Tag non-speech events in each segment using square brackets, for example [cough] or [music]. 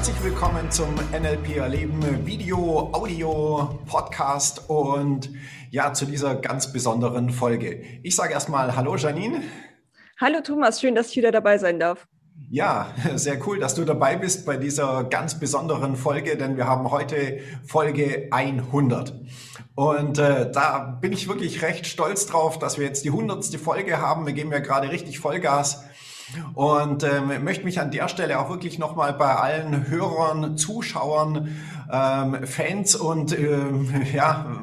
herzlich willkommen zum NLP Erleben Video, Audio, Podcast und ja, zu dieser ganz besonderen Folge. Ich sage erstmal Hallo Janine. Hallo Thomas, schön, dass ich wieder dabei sein darf. Ja, sehr cool, dass du dabei bist bei dieser ganz besonderen Folge, denn wir haben heute Folge 100. Und äh, da bin ich wirklich recht stolz drauf, dass wir jetzt die hundertste Folge haben. Wir geben ja gerade richtig Vollgas. Und ähm, möchte mich an der Stelle auch wirklich nochmal bei allen Hörern, Zuschauern, ähm, Fans und ähm, ja,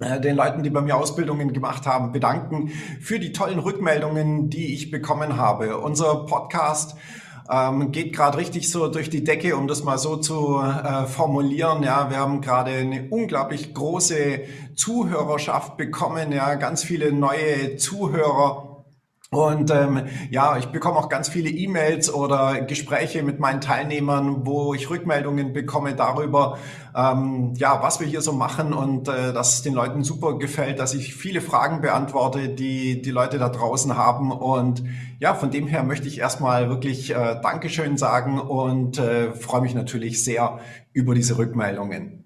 äh, den Leuten, die bei mir Ausbildungen gemacht haben, bedanken für die tollen Rückmeldungen, die ich bekommen habe. Unser Podcast ähm, geht gerade richtig so durch die Decke, um das mal so zu äh, formulieren. Ja, wir haben gerade eine unglaublich große Zuhörerschaft bekommen, ja, ganz viele neue Zuhörer und ähm, ja, ich bekomme auch ganz viele E-Mails oder Gespräche mit meinen Teilnehmern, wo ich Rückmeldungen bekomme darüber, ähm, ja, was wir hier so machen und äh, dass es den Leuten super gefällt, dass ich viele Fragen beantworte, die die Leute da draußen haben. Und ja, von dem her möchte ich erstmal wirklich äh, Dankeschön sagen und äh, freue mich natürlich sehr über diese Rückmeldungen.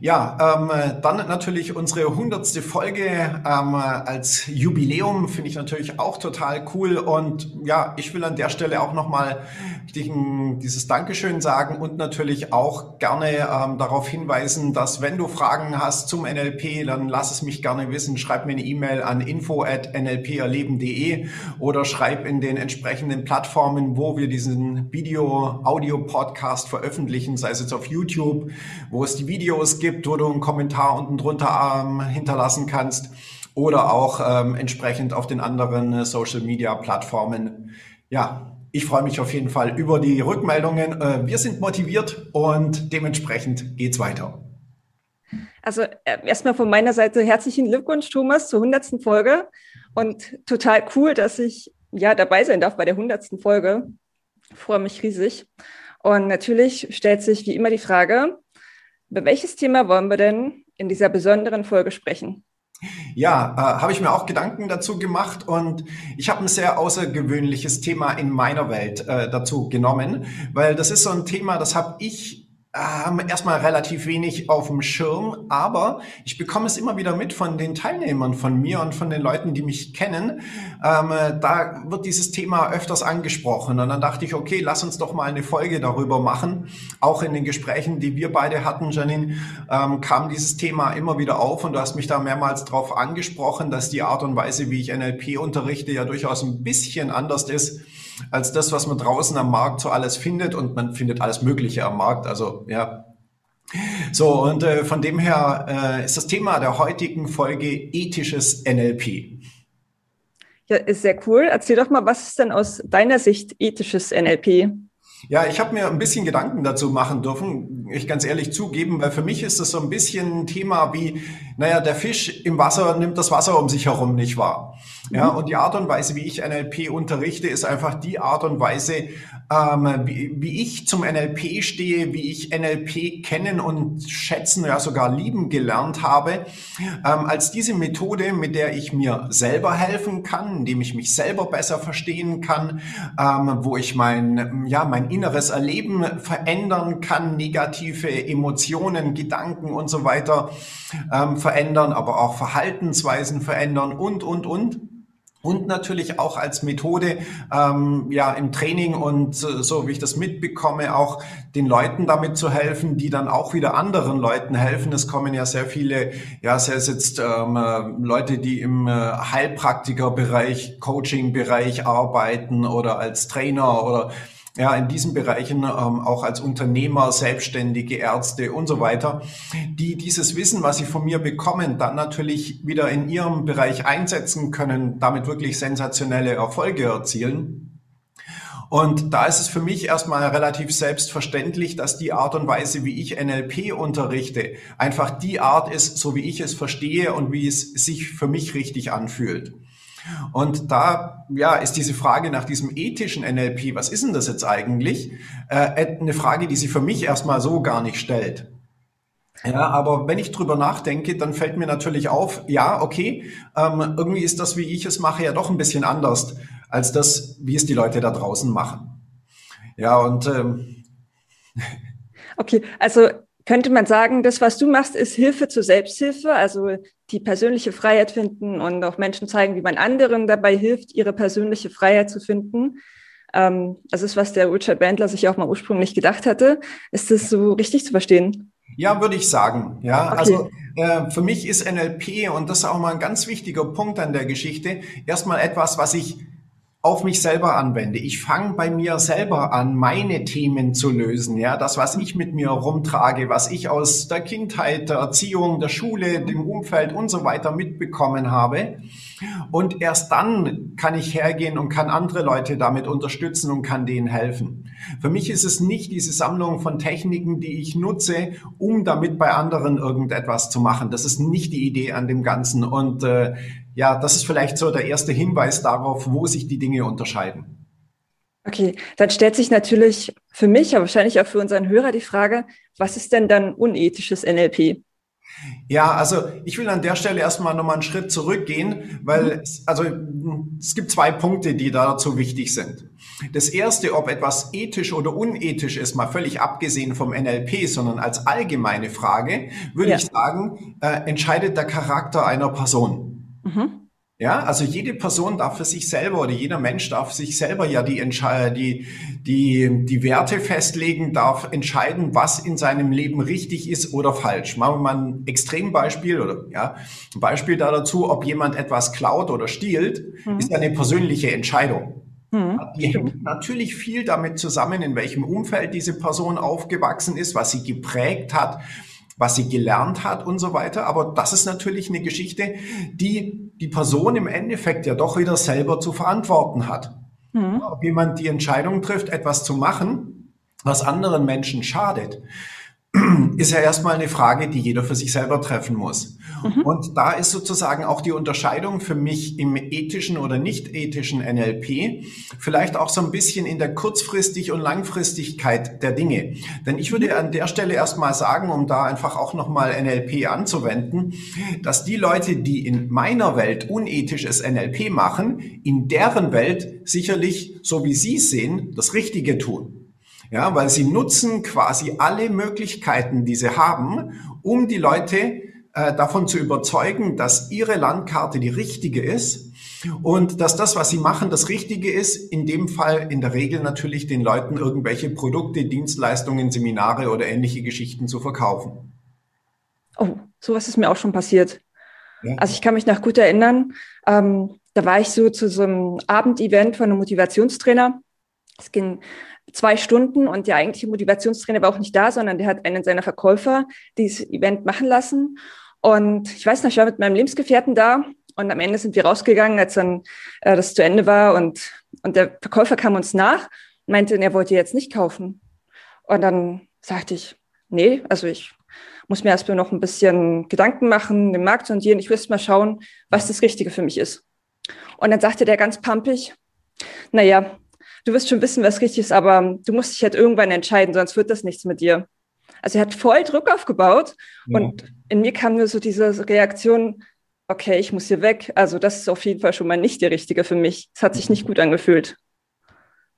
Ja, ähm, dann natürlich unsere hundertste Folge ähm, als Jubiläum finde ich natürlich auch total cool. Und ja, ich will an der Stelle auch nochmal dieses Dankeschön sagen und natürlich auch gerne ähm, darauf hinweisen, dass wenn du Fragen hast zum NLP, dann lass es mich gerne wissen, schreib mir eine E-Mail an info at nlperleben.de oder schreib in den entsprechenden Plattformen, wo wir diesen Video-Audio-Podcast veröffentlichen, sei es jetzt auf YouTube, wo es die Videos Videos gibt, wo du einen Kommentar unten drunter ähm, hinterlassen kannst oder auch ähm, entsprechend auf den anderen äh, Social Media Plattformen. Ja, ich freue mich auf jeden Fall über die Rückmeldungen. Äh, wir sind motiviert und dementsprechend geht's weiter. Also äh, erstmal von meiner Seite herzlichen Glückwunsch, Thomas, zur hundertsten Folge und total cool, dass ich ja dabei sein darf bei der hundertsten Folge. Ich freue mich riesig. Und natürlich stellt sich wie immer die Frage, über welches Thema wollen wir denn in dieser besonderen Folge sprechen? Ja, äh, habe ich mir auch Gedanken dazu gemacht und ich habe ein sehr außergewöhnliches Thema in meiner Welt äh, dazu genommen, weil das ist so ein Thema, das habe ich ähm, erstmal relativ wenig auf dem Schirm, aber ich bekomme es immer wieder mit von den Teilnehmern von mir und von den Leuten, die mich kennen. Ähm, da wird dieses Thema öfters angesprochen und dann dachte ich, okay, lass uns doch mal eine Folge darüber machen. Auch in den Gesprächen, die wir beide hatten, Janine, ähm, kam dieses Thema immer wieder auf und du hast mich da mehrmals darauf angesprochen, dass die Art und Weise, wie ich NLP unterrichte, ja durchaus ein bisschen anders ist als das, was man draußen am Markt so alles findet und man findet alles Mögliche am Markt. Also ja. So, und äh, von dem her äh, ist das Thema der heutigen Folge ethisches NLP. Ja, ist sehr cool. Erzähl doch mal, was ist denn aus deiner Sicht ethisches NLP? Ja, ich habe mir ein bisschen Gedanken dazu machen dürfen, ich ganz ehrlich zugeben, weil für mich ist das so ein bisschen ein Thema wie, naja, der Fisch im Wasser nimmt das Wasser um sich herum nicht wahr. Ja, mhm. und die Art und Weise, wie ich NLP unterrichte, ist einfach die Art und Weise, ähm, wie, wie ich zum NLP stehe, wie ich NLP kennen und schätzen, ja sogar lieben gelernt habe, ähm, als diese Methode, mit der ich mir selber helfen kann, indem ich mich selber besser verstehen kann, ähm, wo ich mein, ja, mein inneres Erleben verändern kann, negative Emotionen, Gedanken und so weiter ähm, verändern, aber auch Verhaltensweisen verändern und, und, und und natürlich auch als Methode ähm, ja im Training und so wie ich das mitbekomme auch den Leuten damit zu helfen, die dann auch wieder anderen Leuten helfen. Es kommen ja sehr viele, ja es jetzt ähm, Leute, die im äh, Heilpraktikerbereich, Coaching-Bereich arbeiten oder als Trainer oder ja, in diesen Bereichen ähm, auch als Unternehmer, Selbstständige, Ärzte und so weiter, die dieses Wissen, was sie von mir bekommen, dann natürlich wieder in ihrem Bereich einsetzen können, damit wirklich sensationelle Erfolge erzielen. Und da ist es für mich erstmal relativ selbstverständlich, dass die Art und Weise, wie ich NLP unterrichte, einfach die Art ist, so wie ich es verstehe und wie es sich für mich richtig anfühlt. Und da ja, ist diese Frage nach diesem ethischen NLP, was ist denn das jetzt eigentlich, äh, eine Frage, die sich für mich erstmal so gar nicht stellt. Ja, aber wenn ich drüber nachdenke, dann fällt mir natürlich auf, ja, okay, ähm, irgendwie ist das, wie ich es mache, ja doch ein bisschen anders als das, wie es die Leute da draußen machen. Ja, und ähm, okay, also könnte man sagen, das, was du machst, ist Hilfe zur Selbsthilfe, also die persönliche Freiheit finden und auch Menschen zeigen, wie man anderen dabei hilft, ihre persönliche Freiheit zu finden. Ähm, das ist, was der Richard Bandler sich auch mal ursprünglich gedacht hatte. Ist das so richtig zu verstehen? Ja, würde ich sagen. Ja, okay. also äh, für mich ist NLP und das ist auch mal ein ganz wichtiger Punkt an der Geschichte. Erstmal etwas, was ich auf mich selber anwende. Ich fange bei mir selber an, meine Themen zu lösen. Ja, das, was ich mit mir rumtrage, was ich aus der Kindheit, der Erziehung, der Schule, dem Umfeld und so weiter mitbekommen habe. Und erst dann kann ich hergehen und kann andere Leute damit unterstützen und kann denen helfen. Für mich ist es nicht diese Sammlung von Techniken, die ich nutze, um damit bei anderen irgendetwas zu machen. Das ist nicht die Idee an dem Ganzen. Und äh, ja, das ist vielleicht so der erste Hinweis darauf, wo sich die Dinge unterscheiden. Okay, dann stellt sich natürlich für mich, aber wahrscheinlich auch für unseren Hörer die Frage, was ist denn dann unethisches NLP? Ja, also ich will an der Stelle erstmal nochmal einen Schritt zurückgehen, weil es, also es gibt zwei Punkte, die dazu wichtig sind. Das erste, ob etwas ethisch oder unethisch ist, mal völlig abgesehen vom NLP, sondern als allgemeine Frage, würde ja. ich sagen, äh, entscheidet der Charakter einer Person. Mhm. Ja, also jede Person darf für sich selber oder jeder Mensch darf sich selber ja die, die, die, die Werte festlegen, darf entscheiden, was in seinem Leben richtig ist oder falsch. Machen wir mal ein Extrembeispiel oder ja, ein Beispiel da dazu, ob jemand etwas klaut oder stiehlt, mhm. ist eine persönliche Entscheidung. Mhm. Die hängt natürlich viel damit zusammen, in welchem Umfeld diese Person aufgewachsen ist, was sie geprägt hat, was sie gelernt hat und so weiter. Aber das ist natürlich eine Geschichte, die die Person im Endeffekt ja doch wieder selber zu verantworten hat. Mhm. Ob jemand die Entscheidung trifft, etwas zu machen, was anderen Menschen schadet, ist ja erstmal eine Frage, die jeder für sich selber treffen muss. Mhm. Und da ist sozusagen auch die Unterscheidung für mich im ethischen oder nicht ethischen NLP vielleicht auch so ein bisschen in der Kurzfristig- und Langfristigkeit der Dinge. Denn ich würde an der Stelle erstmal sagen, um da einfach auch nochmal NLP anzuwenden, dass die Leute, die in meiner Welt unethisches NLP machen, in deren Welt sicherlich, so wie Sie es sehen, das Richtige tun. Ja, weil sie nutzen quasi alle Möglichkeiten, die sie haben, um die Leute äh, davon zu überzeugen, dass ihre Landkarte die richtige ist und dass das, was sie machen, das Richtige ist. In dem Fall in der Regel natürlich den Leuten irgendwelche Produkte, Dienstleistungen, Seminare oder ähnliche Geschichten zu verkaufen. Oh, sowas ist mir auch schon passiert. Ja. Also ich kann mich noch gut erinnern, ähm, da war ich so zu so einem Abendevent von einem Motivationstrainer. Es ging zwei Stunden und der eigentliche Motivationstrainer war auch nicht da, sondern der hat einen seiner Verkäufer dieses Event machen lassen. Und ich weiß noch, ich war mit meinem Lebensgefährten da und am Ende sind wir rausgegangen, als dann äh, das zu Ende war und, und der Verkäufer kam uns nach und meinte, er wollte jetzt nicht kaufen. Und dann sagte ich, nee, also ich muss mir erstmal noch ein bisschen Gedanken machen, den Markt sondieren. Ich will mal schauen, was das Richtige für mich ist. Und dann sagte der ganz pampig, naja, du wirst schon wissen, was richtig ist, aber du musst dich halt irgendwann entscheiden, sonst wird das nichts mit dir. Also er hat voll Druck aufgebaut ja. und in mir kam nur so diese Reaktion, okay, ich muss hier weg. Also das ist auf jeden Fall schon mal nicht die richtige für mich. Es hat sich nicht gut angefühlt.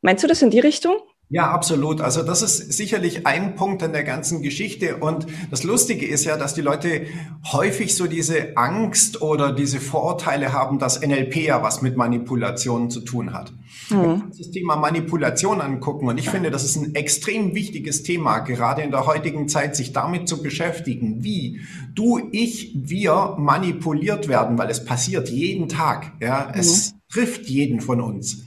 Meinst du das in die Richtung? Ja, absolut. Also das ist sicherlich ein Punkt in der ganzen Geschichte. Und das Lustige ist ja, dass die Leute häufig so diese Angst oder diese Vorurteile haben, dass NLP ja was mit Manipulationen zu tun hat. Mhm. Wenn wir uns das Thema Manipulation angucken, und ich finde, das ist ein extrem wichtiges Thema, gerade in der heutigen Zeit, sich damit zu beschäftigen, wie du, ich, wir manipuliert werden, weil es passiert jeden Tag. Ja, mhm. es trifft jeden von uns.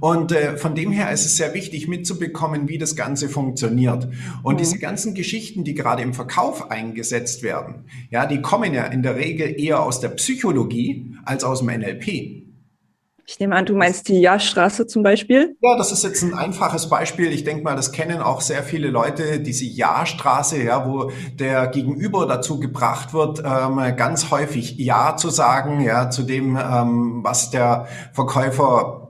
Und äh, von dem her ist es sehr wichtig mitzubekommen, wie das Ganze funktioniert. Und mhm. diese ganzen Geschichten, die gerade im Verkauf eingesetzt werden, ja, die kommen ja in der Regel eher aus der Psychologie als aus dem NLP. Ich nehme an, du meinst die Jahrstraße zum Beispiel? Ja, das ist jetzt ein einfaches Beispiel. Ich denke mal, das kennen auch sehr viele Leute, diese Jahrstraße, ja, wo der Gegenüber dazu gebracht wird, ähm, ganz häufig Ja zu sagen, ja, zu dem, ähm, was der Verkäufer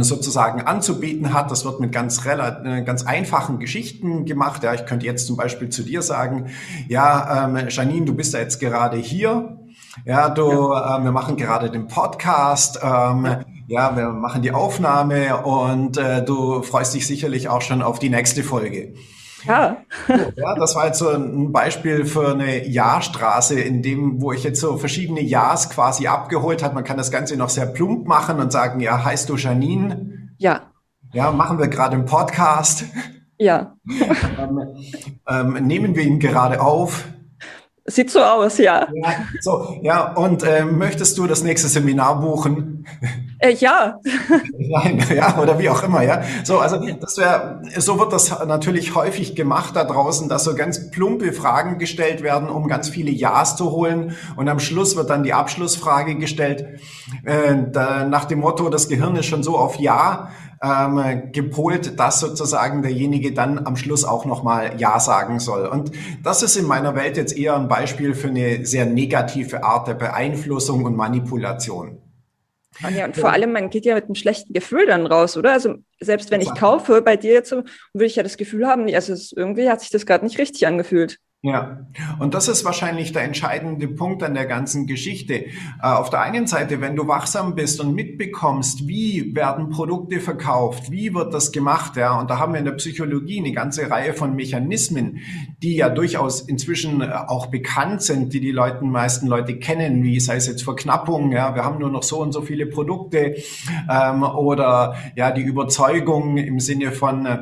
sozusagen anzubieten hat. Das wird mit ganz, äh, ganz einfachen Geschichten gemacht. Ja, ich könnte jetzt zum Beispiel zu dir sagen, ja, ähm, Janine, du bist ja jetzt gerade hier. Ja, du, ja. Äh, wir machen gerade den Podcast. Ähm, Ja, wir machen die Aufnahme und äh, du freust dich sicherlich auch schon auf die nächste Folge. Ja. ja, das war jetzt so ein Beispiel für eine Jahrstraße, in dem, wo ich jetzt so verschiedene Ja's quasi abgeholt habe. Man kann das Ganze noch sehr plump machen und sagen, ja, heißt du Janine? Ja. Ja, machen wir gerade im Podcast. Ja. [laughs] ähm, ähm, nehmen wir ihn gerade auf. Sieht so aus, ja. Ja, so, ja, und äh, möchtest du das nächste Seminar buchen? Äh, ja. [laughs] Nein, ja, oder wie auch immer, ja. So, also das wäre, so wird das natürlich häufig gemacht da draußen, dass so ganz plumpe Fragen gestellt werden, um ganz viele Ja's zu holen. Und am Schluss wird dann die Abschlussfrage gestellt, äh, da, nach dem Motto, das Gehirn ist schon so auf Ja ähm, gepolt, dass sozusagen derjenige dann am Schluss auch nochmal Ja sagen soll. Und das ist in meiner Welt jetzt eher ein Beispiel für eine sehr negative Art der Beeinflussung und Manipulation. Und ja, und vor allem, man geht ja mit einem schlechten Gefühl dann raus, oder? Also selbst wenn ich kaufe bei dir jetzt, würde ich ja das Gefühl haben, also irgendwie hat sich das gerade nicht richtig angefühlt. Ja, und das ist wahrscheinlich der entscheidende Punkt an der ganzen Geschichte. Äh, auf der einen Seite, wenn du wachsam bist und mitbekommst, wie werden Produkte verkauft, wie wird das gemacht, ja, und da haben wir in der Psychologie eine ganze Reihe von Mechanismen, die ja durchaus inzwischen äh, auch bekannt sind, die die Leute, meisten Leute kennen, wie sei es jetzt Verknappung, ja, wir haben nur noch so und so viele Produkte ähm, oder ja die Überzeugung im Sinne von äh,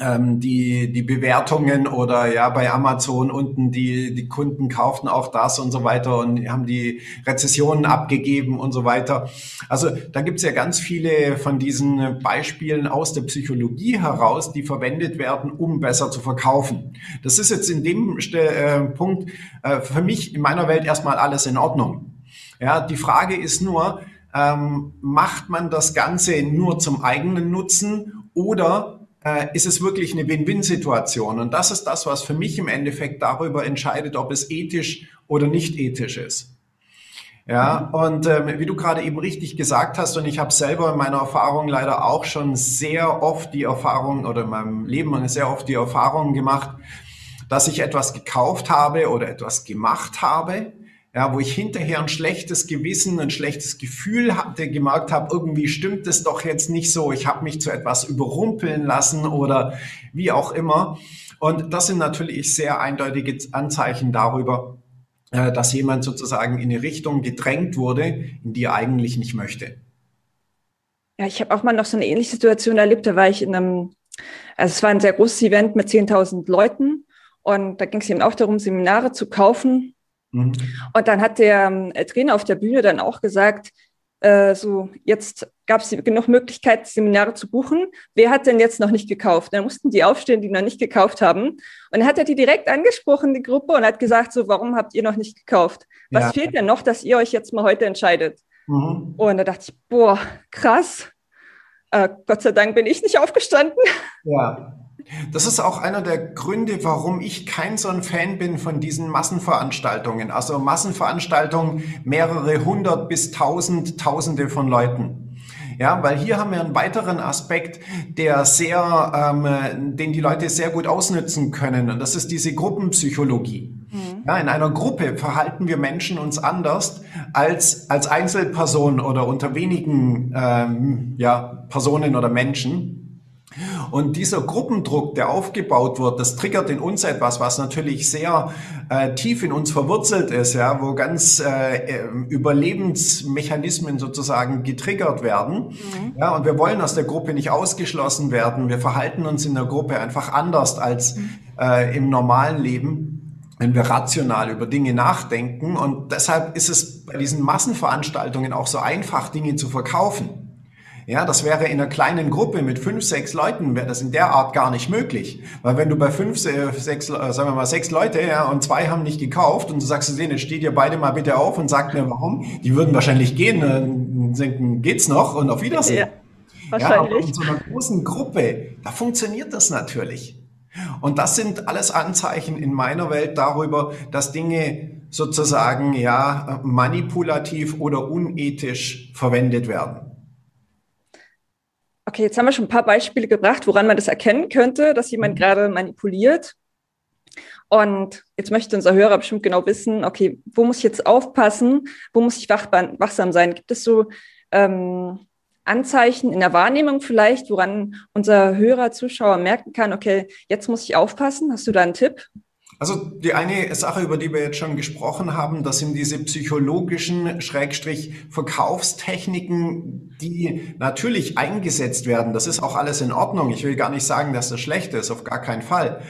ähm, die, die Bewertungen oder ja bei Amazon unten, die, die Kunden kauften auch das und so weiter und haben die Rezessionen abgegeben und so weiter. Also da gibt's ja ganz viele von diesen Beispielen aus der Psychologie heraus, die verwendet werden, um besser zu verkaufen. Das ist jetzt in dem äh, Punkt äh, für mich in meiner Welt erstmal alles in Ordnung. Ja, die Frage ist nur, ähm, macht man das Ganze nur zum eigenen Nutzen oder ist es wirklich eine Win-Win-Situation. Und das ist das, was für mich im Endeffekt darüber entscheidet, ob es ethisch oder nicht ethisch ist. Ja, und ähm, wie du gerade eben richtig gesagt hast, und ich habe selber in meiner Erfahrung leider auch schon sehr oft die Erfahrung oder in meinem Leben sehr oft die Erfahrung gemacht, dass ich etwas gekauft habe oder etwas gemacht habe, ja, wo ich hinterher ein schlechtes Gewissen, ein schlechtes Gefühl hatte, gemerkt habe, irgendwie stimmt es doch jetzt nicht so, ich habe mich zu etwas überrumpeln lassen oder wie auch immer. Und das sind natürlich sehr eindeutige Anzeichen darüber, äh, dass jemand sozusagen in eine Richtung gedrängt wurde, in die er eigentlich nicht möchte. Ja, ich habe auch mal noch so eine ähnliche Situation erlebt. Da war ich in einem, also es war ein sehr großes Event mit 10.000 Leuten und da ging es eben auch darum, Seminare zu kaufen Mhm. Und dann hat der äh, Trainer auf der Bühne dann auch gesagt, äh, so jetzt gab es genug Möglichkeit, Seminare zu buchen. Wer hat denn jetzt noch nicht gekauft? Dann mussten die aufstehen, die noch nicht gekauft haben. Und dann hat er die direkt angesprochen, die Gruppe, und hat gesagt, so, warum habt ihr noch nicht gekauft? Was ja. fehlt denn noch, dass ihr euch jetzt mal heute entscheidet? Mhm. Und da dachte ich, boah, krass. Äh, Gott sei Dank bin ich nicht aufgestanden. Ja, das ist auch einer der Gründe, warum ich kein so ein Fan bin von diesen Massenveranstaltungen. Also Massenveranstaltungen, mehrere hundert bis tausend, tausende von Leuten. Ja, weil hier haben wir einen weiteren Aspekt, der sehr, ähm, den die Leute sehr gut ausnützen können. Und das ist diese Gruppenpsychologie. Mhm. Ja, in einer Gruppe verhalten wir Menschen uns anders als als Einzelperson oder unter wenigen ähm, ja, Personen oder Menschen. Und dieser Gruppendruck, der aufgebaut wird, das triggert in uns etwas, was natürlich sehr äh, tief in uns verwurzelt ist, ja, wo ganz äh, äh, Überlebensmechanismen sozusagen getriggert werden. Mhm. Ja, und wir wollen aus der Gruppe nicht ausgeschlossen werden. Wir verhalten uns in der Gruppe einfach anders als mhm. äh, im normalen Leben wenn wir rational über Dinge nachdenken. Und deshalb ist es bei diesen Massenveranstaltungen auch so einfach, Dinge zu verkaufen. Ja, das wäre in einer kleinen Gruppe mit fünf, sechs Leuten, wäre das in der Art gar nicht möglich. Weil wenn du bei fünf, sechs, äh, sagen wir mal, sechs Leute, ja, und zwei haben nicht gekauft und du sagst zu denen, jetzt steht ihr beide mal bitte auf und sagt mir warum, die würden wahrscheinlich gehen und denken, geht's noch und auf Wiedersehen. Ja, wahrscheinlich. Ja, aber in so einer großen Gruppe, da funktioniert das natürlich. Und das sind alles Anzeichen in meiner Welt darüber, dass Dinge sozusagen, ja, manipulativ oder unethisch verwendet werden. Okay, jetzt haben wir schon ein paar Beispiele gebracht, woran man das erkennen könnte, dass jemand mhm. gerade manipuliert. Und jetzt möchte unser Hörer bestimmt genau wissen, okay, wo muss ich jetzt aufpassen? Wo muss ich wachsam sein? Gibt es so ähm, Anzeichen in der Wahrnehmung vielleicht, woran unser Hörer, Zuschauer merken kann, okay, jetzt muss ich aufpassen. Hast du da einen Tipp? Also die eine Sache, über die wir jetzt schon gesprochen haben, das sind diese psychologischen Schrägstrich Verkaufstechniken, die natürlich eingesetzt werden. Das ist auch alles in Ordnung. Ich will gar nicht sagen, dass das schlecht ist, auf gar keinen Fall.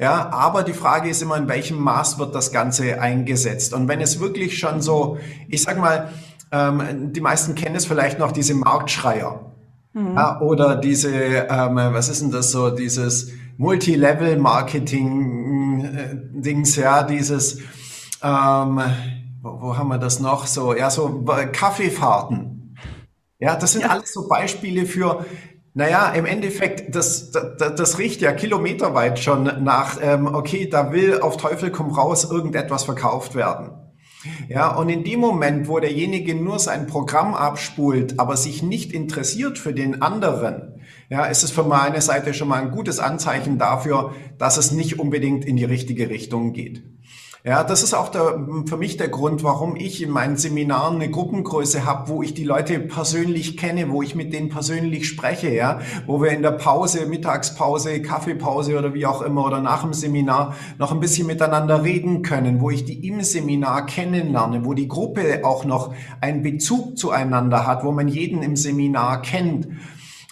Ja, aber die Frage ist immer, in welchem Maß wird das Ganze eingesetzt? Und wenn es wirklich schon so, ich sag mal, ähm, die meisten kennen es vielleicht noch, diese Marktschreier. Mhm. Ja, oder diese, ähm, was ist denn das so, dieses Multilevel-Marketing-Dings, ja, dieses, ähm, wo, wo, haben wir das noch so, ja, so Kaffeefahrten. Ja, das sind ja. alles so Beispiele für, naja, im Endeffekt, das, das, das riecht ja kilometerweit schon nach, ähm, okay, da will auf Teufel komm raus irgendetwas verkauft werden. Ja, und in dem Moment, wo derjenige nur sein Programm abspult, aber sich nicht interessiert für den anderen, ja, ist es für meine Seite schon mal ein gutes Anzeichen dafür, dass es nicht unbedingt in die richtige Richtung geht. Ja, das ist auch der, für mich der Grund, warum ich in meinen Seminaren eine Gruppengröße habe, wo ich die Leute persönlich kenne, wo ich mit denen persönlich spreche, ja, wo wir in der Pause, Mittagspause, Kaffeepause oder wie auch immer oder nach dem Seminar noch ein bisschen miteinander reden können, wo ich die im Seminar kennenlerne, wo die Gruppe auch noch einen Bezug zueinander hat, wo man jeden im Seminar kennt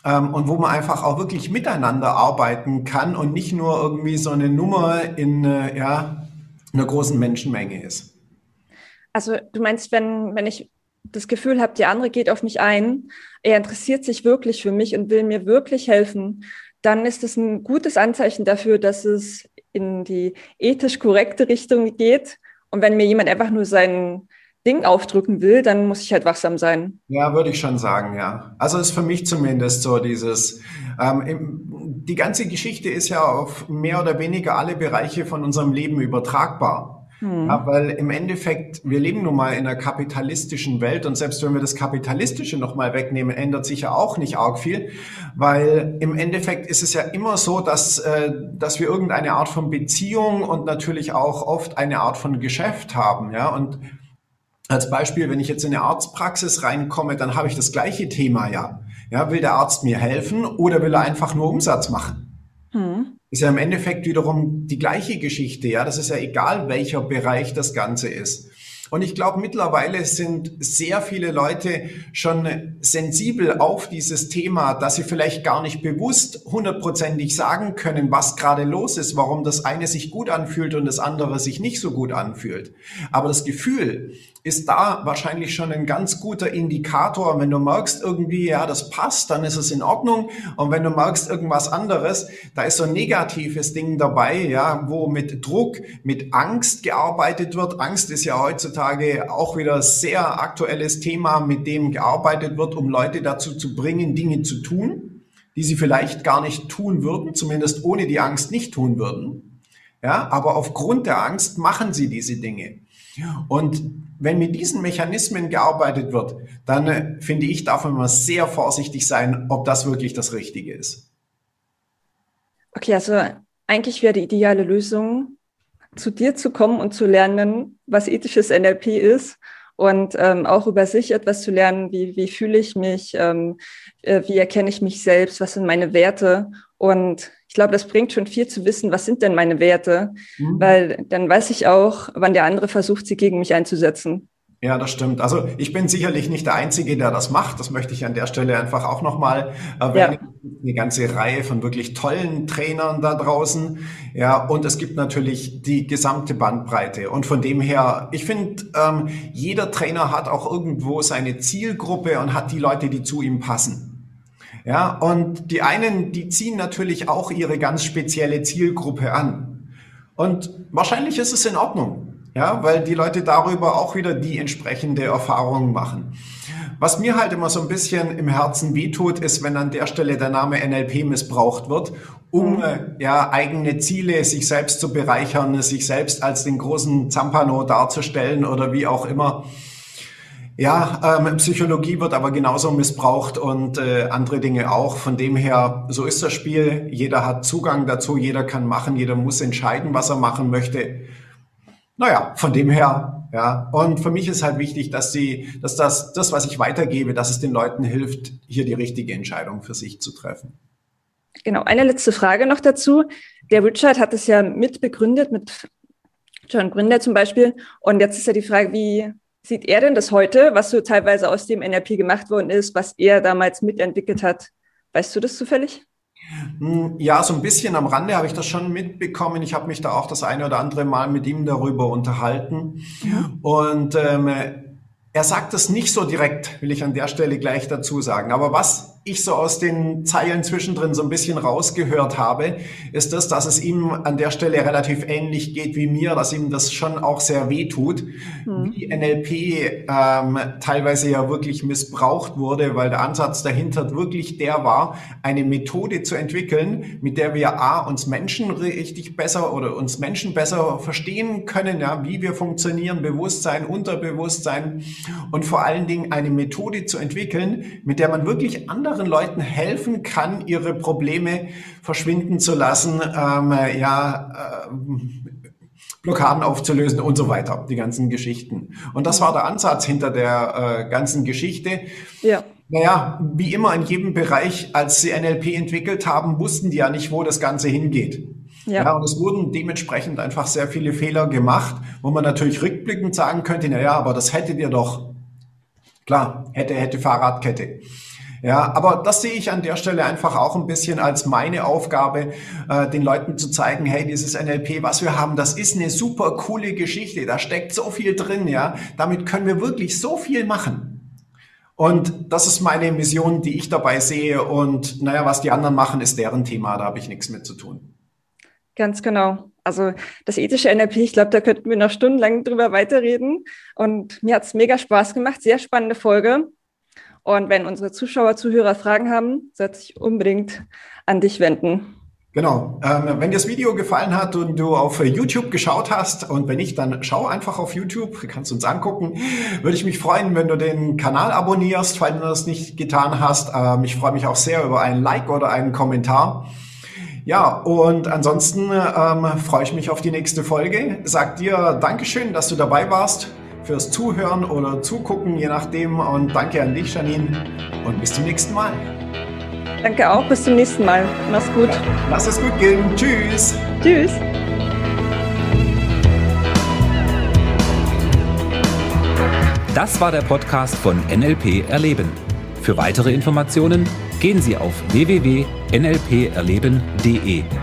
ähm, und wo man einfach auch wirklich miteinander arbeiten kann und nicht nur irgendwie so eine Nummer in, äh, ja, einer großen Menschenmenge ist. Also du meinst, wenn, wenn ich das Gefühl habe, der andere geht auf mich ein, er interessiert sich wirklich für mich und will mir wirklich helfen, dann ist es ein gutes Anzeichen dafür, dass es in die ethisch korrekte Richtung geht. Und wenn mir jemand einfach nur sein Ding aufdrücken will, dann muss ich halt wachsam sein. Ja, würde ich schon sagen, ja. Also ist für mich zumindest so dieses, ähm, die ganze Geschichte ist ja auf mehr oder weniger alle Bereiche von unserem Leben übertragbar. Hm. Ja, weil im Endeffekt, wir leben nun mal in einer kapitalistischen Welt und selbst wenn wir das Kapitalistische nochmal wegnehmen, ändert sich ja auch nicht arg viel, weil im Endeffekt ist es ja immer so, dass, äh, dass wir irgendeine Art von Beziehung und natürlich auch oft eine Art von Geschäft haben, ja, und als Beispiel, wenn ich jetzt in eine Arztpraxis reinkomme, dann habe ich das gleiche Thema ja. Ja, will der Arzt mir helfen oder will er einfach nur Umsatz machen? Hm. Ist ja im Endeffekt wiederum die gleiche Geschichte, ja. Das ist ja egal, welcher Bereich das Ganze ist. Und ich glaube, mittlerweile sind sehr viele Leute schon sensibel auf dieses Thema, dass sie vielleicht gar nicht bewusst hundertprozentig sagen können, was gerade los ist, warum das eine sich gut anfühlt und das andere sich nicht so gut anfühlt. Aber das Gefühl ist da wahrscheinlich schon ein ganz guter Indikator. Wenn du merkst irgendwie, ja, das passt, dann ist es in Ordnung. Und wenn du merkst irgendwas anderes, da ist so ein negatives Ding dabei, ja, wo mit Druck, mit Angst gearbeitet wird. Angst ist ja heutzutage auch wieder sehr aktuelles Thema, mit dem gearbeitet wird, um Leute dazu zu bringen, Dinge zu tun, die sie vielleicht gar nicht tun würden, zumindest ohne die Angst nicht tun würden. Ja, aber aufgrund der Angst machen sie diese Dinge. Und wenn mit diesen Mechanismen gearbeitet wird, dann äh, finde ich, darf man sehr vorsichtig sein, ob das wirklich das Richtige ist. Okay, also eigentlich wäre die ideale Lösung, zu dir zu kommen und zu lernen, was ethisches NLP ist und ähm, auch über sich etwas zu lernen, wie, wie fühle ich mich, ähm, äh, wie erkenne ich mich selbst, was sind meine Werte. Und ich glaube, das bringt schon viel zu wissen, was sind denn meine Werte, mhm. weil dann weiß ich auch, wann der andere versucht, sie gegen mich einzusetzen. Ja, das stimmt. Also ich bin sicherlich nicht der Einzige, der das macht. Das möchte ich an der Stelle einfach auch nochmal erwähnen. Ja. Eine ganze Reihe von wirklich tollen Trainern da draußen. Ja, und es gibt natürlich die gesamte Bandbreite. Und von dem her, ich finde, ähm, jeder Trainer hat auch irgendwo seine Zielgruppe und hat die Leute, die zu ihm passen. Ja, und die einen, die ziehen natürlich auch ihre ganz spezielle Zielgruppe an. Und wahrscheinlich ist es in Ordnung. Ja, weil die Leute darüber auch wieder die entsprechende Erfahrung machen. Was mir halt immer so ein bisschen im Herzen wehtut, ist, wenn an der Stelle der Name NLP missbraucht wird, um mhm. Äh, ja eigene Ziele, sich selbst zu bereichern, sich selbst als den großen Zampano darzustellen oder wie auch immer. Ja, ähm, Psychologie wird aber genauso missbraucht und äh, andere Dinge auch. Von dem her, so ist das Spiel. Jeder hat Zugang dazu, jeder kann machen, jeder muss entscheiden, was er machen möchte. Naja, von dem her Ja, und für mich ist halt wichtig, dass sie, dass das, das, was ich weitergebe, dass es den Leuten hilft, hier die richtige Entscheidung für sich zu treffen. Genau, eine letzte Frage noch dazu. Der Richard hat es ja mitbegründet mit John Gründer zum Beispiel. Und jetzt ist ja die Frage, wie sieht er denn das heute, was so teilweise aus dem NLP gemacht worden ist, was er damals mitentwickelt hat? Weißt du das zufällig? Hm, ja, so ein bisschen am Rande habe ich das schon mitbekommen. Ich habe mich da auch das eine oder andere Mal mit ihm darüber unterhalten. Und ähm, er sagt es nicht so direkt, will ich an der Stelle gleich dazu sagen. Aber was ich so aus den Zeilen zwischendrin so ein bisschen rausgehört habe, ist das, dass es ihm an der Stelle relativ ähnlich geht wie mir, dass ihm das schon auch sehr weh tut, mhm. wie NLP ähm, teilweise ja wirklich missbraucht wurde, weil der Ansatz dahinter wirklich der war, eine Methode zu entwickeln, mit der wir A, uns Menschen richtig besser oder uns Menschen besser verstehen können, ja, wie wir funktionieren, Bewusstsein, Unterbewusstsein und vor allen Dingen eine Methode zu entwickeln, mit der man wirklich anders anderen Leuten helfen kann, ihre Probleme verschwinden zu lassen, ähm, ja, äh, Blockaden aufzulösen und so weiter, die ganzen Geschichten. Und das war der Ansatz hinter der äh, ganzen Geschichte. Ja. Naja, wie immer in jedem Bereich, als sie NLP entwickelt haben, wussten die ja nicht, wo das Ganze hingeht. Ja. ja. und es wurden dementsprechend einfach sehr viele Fehler gemacht, wo man natürlich rückblickend sagen könnte, na ja, aber das hättet ihr doch. Klar, hätte, hätte Fahrradkette. Ja, aber das sehe ich an der Stelle einfach auch ein bisschen als meine Aufgabe, äh, den Leuten zu zeigen, hey, dieses NLP, was wir haben, das ist eine super coole Geschichte. Da steckt so viel drin, ja. Damit können wir wirklich so viel machen. Und das ist meine Mission, die ich dabei sehe. Und naja, was die anderen machen, ist deren Thema. Da habe ich nichts mit zu tun. Ganz genau. Also das ethische NLP, ich glaube, da könnten wir noch stundenlang drüber weiterreden. Und mir hat es mega Spaß gemacht. Sehr spannende Folge. Und wenn unsere Zuschauer, Zuhörer Fragen haben, sollte sich unbedingt an dich wenden. Genau. Ähm, wenn dir das Video gefallen hat und du auf YouTube geschaut hast und wenn nicht, dann schau einfach auf YouTube, kannst uns angucken. Würde ich mich freuen, wenn du den Kanal abonnierst, falls du das nicht getan hast. Ähm, ich freue mich auch sehr über ein Like oder einen Kommentar. Ja, und ansonsten ähm, freue ich mich auf die nächste Folge. Sag dir Dankeschön, dass du dabei warst fürs Zuhören oder Zugucken, je nachdem. Und danke an dich, Janine. Und bis zum nächsten Mal. Danke auch. Bis zum nächsten Mal. Mach's gut. lass es gut gehen. Tschüss. Tschüss. Das war der Podcast von NLP Erleben. Für weitere Informationen gehen Sie auf www.nlperleben.de.